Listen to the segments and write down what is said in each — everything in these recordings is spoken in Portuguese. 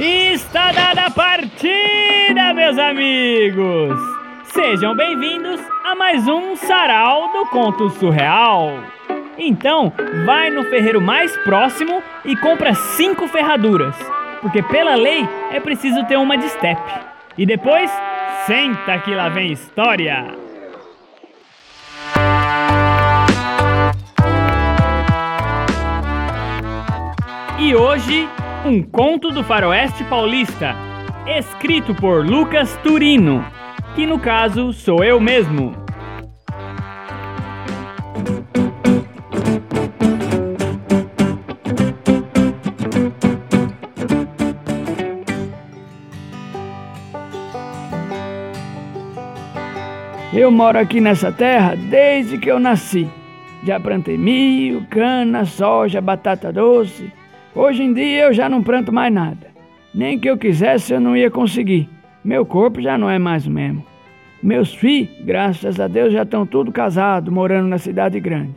Está dada a partida, meus amigos! Sejam bem-vindos a mais um Sarau do Conto Surreal. Então, vai no ferreiro mais próximo e compra cinco ferraduras, porque pela lei é preciso ter uma de step. E depois, senta que lá vem história! E hoje, um conto do faroeste paulista, escrito por Lucas Turino, que no caso sou eu mesmo. Eu moro aqui nessa terra desde que eu nasci. Já plantei milho, cana, soja, batata doce. Hoje em dia eu já não planto mais nada. Nem que eu quisesse eu não ia conseguir. Meu corpo já não é mais o mesmo. Meus filhos, graças a Deus, já estão tudo casados, morando na cidade grande.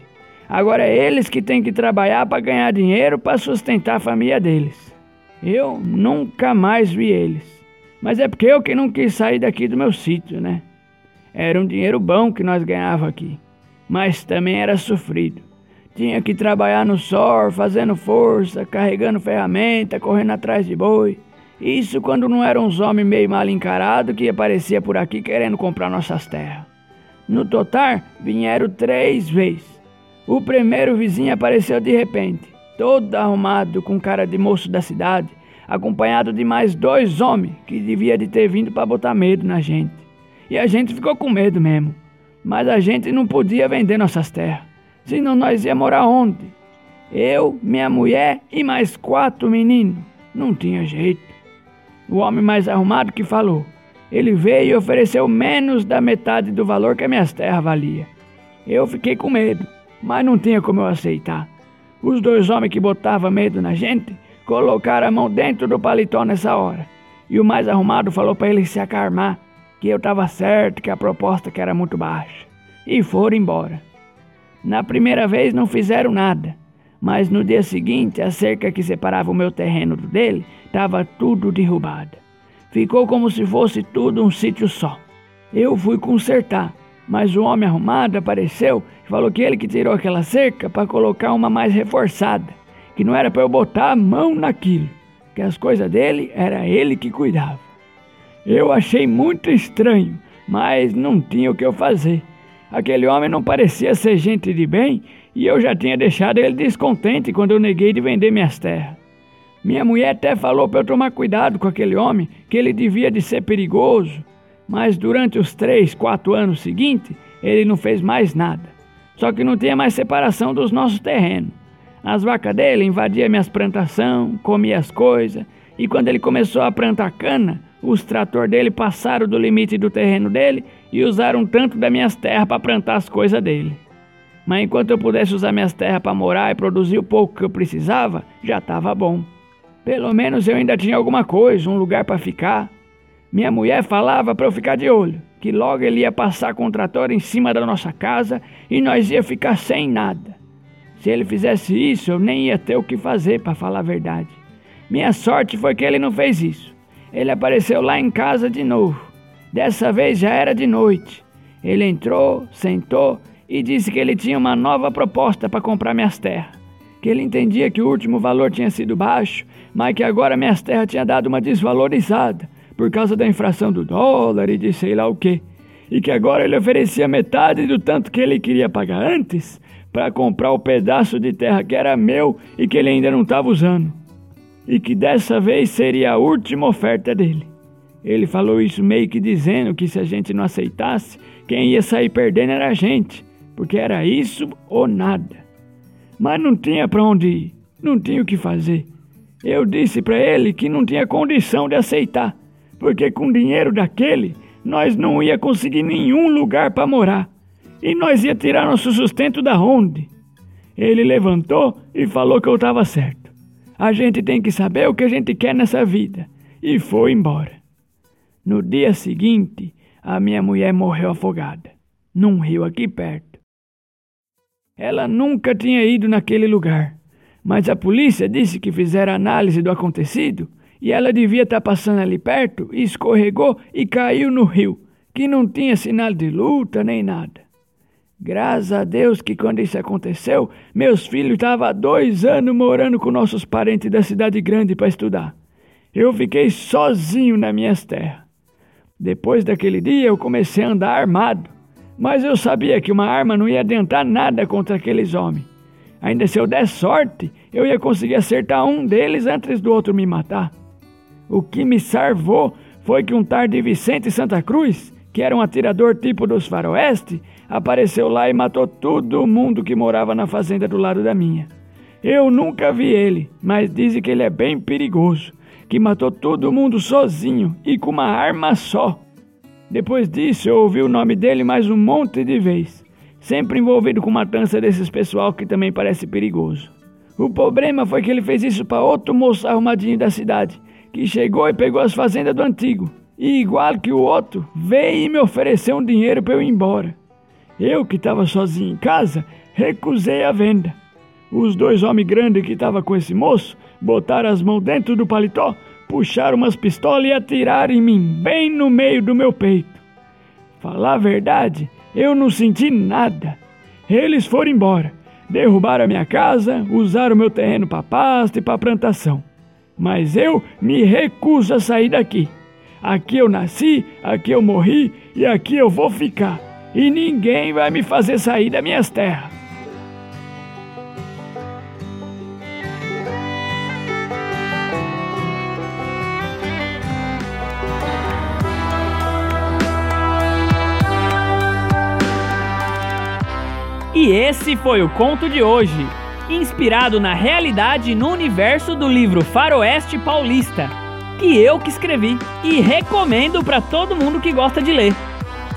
Agora é eles que têm que trabalhar para ganhar dinheiro para sustentar a família deles. Eu nunca mais vi eles. Mas é porque eu que não quis sair daqui do meu sítio, né? Era um dinheiro bom que nós ganhava aqui, mas também era sofrido. Tinha que trabalhar no sol, fazendo força, carregando ferramenta, correndo atrás de boi. Isso quando não eram uns homens meio mal encarados que aparecia por aqui querendo comprar nossas terras. No total, vieram três vezes. O primeiro vizinho apareceu de repente, todo arrumado com cara de moço da cidade, acompanhado de mais dois homens que devia de ter vindo para botar medo na gente. E a gente ficou com medo mesmo. Mas a gente não podia vender nossas terras. Senão nós ia morar onde? Eu, minha mulher e mais quatro meninos. Não tinha jeito. O homem mais arrumado que falou. Ele veio e ofereceu menos da metade do valor que as minhas terras valia. Eu fiquei com medo, mas não tinha como eu aceitar. Os dois homens que botavam medo na gente colocaram a mão dentro do paletó nessa hora. E o mais arrumado falou para ele se acalmar que eu estava certo que a proposta que era muito baixa. E foram embora. Na primeira vez não fizeram nada, mas no dia seguinte a cerca que separava o meu terreno do dele estava tudo derrubada. Ficou como se fosse tudo um sítio só. Eu fui consertar, mas o homem arrumado apareceu e falou que ele que tirou aquela cerca para colocar uma mais reforçada, que não era para eu botar a mão naquilo, que as coisas dele era ele que cuidava. Eu achei muito estranho, mas não tinha o que eu fazer. Aquele homem não parecia ser gente de bem e eu já tinha deixado ele descontente quando eu neguei de vender minhas terras. Minha mulher até falou para eu tomar cuidado com aquele homem, que ele devia de ser perigoso, mas durante os três, quatro anos seguintes, ele não fez mais nada. Só que não tinha mais separação dos nossos terrenos. As vacas dele invadiam minhas plantações, comiam as coisas, e quando ele começou a plantar cana, os trator dele passaram do limite do terreno dele e usaram tanto das minhas terras para plantar as coisas dele. Mas enquanto eu pudesse usar minhas terras para morar e produzir o pouco que eu precisava, já estava bom. Pelo menos eu ainda tinha alguma coisa, um lugar para ficar. Minha mulher falava para eu ficar de olho, que logo ele ia passar com o trator em cima da nossa casa e nós ia ficar sem nada. Se ele fizesse isso, eu nem ia ter o que fazer, para falar a verdade. Minha sorte foi que ele não fez isso. Ele apareceu lá em casa de novo. Dessa vez já era de noite. Ele entrou, sentou e disse que ele tinha uma nova proposta para comprar minhas terras. Que ele entendia que o último valor tinha sido baixo, mas que agora minhas terras tinham dado uma desvalorizada por causa da infração do dólar e de sei lá o quê. E que agora ele oferecia metade do tanto que ele queria pagar antes para comprar o pedaço de terra que era meu e que ele ainda não estava usando e que dessa vez seria a última oferta dele. Ele falou isso meio que dizendo que se a gente não aceitasse, quem ia sair perdendo era a gente, porque era isso ou nada. Mas não tinha para onde ir, não tinha o que fazer. Eu disse para ele que não tinha condição de aceitar, porque com dinheiro daquele nós não ia conseguir nenhum lugar para morar e nós ia tirar nosso sustento da onde. Ele levantou e falou que eu estava certo. A gente tem que saber o que a gente quer nessa vida. E foi embora. No dia seguinte, a minha mulher morreu afogada, num rio aqui perto. Ela nunca tinha ido naquele lugar, mas a polícia disse que fizeram análise do acontecido e ela devia estar tá passando ali perto e escorregou e caiu no rio, que não tinha sinal de luta nem nada. Graças a Deus que quando isso aconteceu, meus filhos estavam há dois anos morando com nossos parentes da cidade grande para estudar. Eu fiquei sozinho nas minhas terras. Depois daquele dia eu comecei a andar armado, mas eu sabia que uma arma não ia adiantar nada contra aqueles homens. Ainda se eu der sorte, eu ia conseguir acertar um deles antes do outro me matar. O que me salvou foi que um tarde de Vicente Santa Cruz, que era um atirador tipo dos faroeste, apareceu lá e matou todo mundo que morava na fazenda do lado da minha. Eu nunca vi ele, mas dizem que ele é bem perigoso, que matou todo mundo sozinho e com uma arma só. Depois disso, eu ouvi o nome dele mais um monte de vezes, sempre envolvido com matança desses pessoal que também parece perigoso. O problema foi que ele fez isso para outro moço arrumadinho da cidade, que chegou e pegou as fazendas do antigo. E igual que o outro, veio e me ofereceu um dinheiro para eu ir embora. Eu, que estava sozinho em casa, recusei a venda. Os dois homens grandes que estavam com esse moço botaram as mãos dentro do paletó, puxaram umas pistolas e atiraram em mim, bem no meio do meu peito. Falar a verdade, eu não senti nada. Eles foram embora, derrubaram a minha casa, usaram meu terreno para pasto e para plantação. Mas eu me recuso a sair daqui. Aqui eu nasci, aqui eu morri e aqui eu vou ficar. E ninguém vai me fazer sair das minhas terras. E esse foi o conto de hoje, inspirado na realidade e no universo do livro Faroeste Paulista, que eu que escrevi e recomendo para todo mundo que gosta de ler.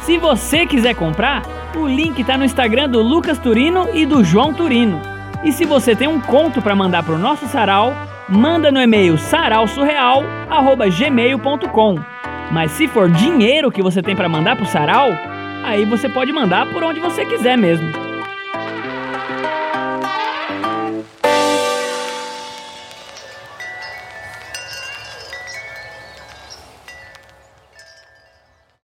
Se você quiser comprar, o link está no Instagram do Lucas Turino e do João Turino. E se você tem um conto para mandar para o nosso sarau, manda no e-mail sarausurreal@gmail.com. Mas se for dinheiro que você tem para mandar para o sarau, aí você pode mandar por onde você quiser mesmo.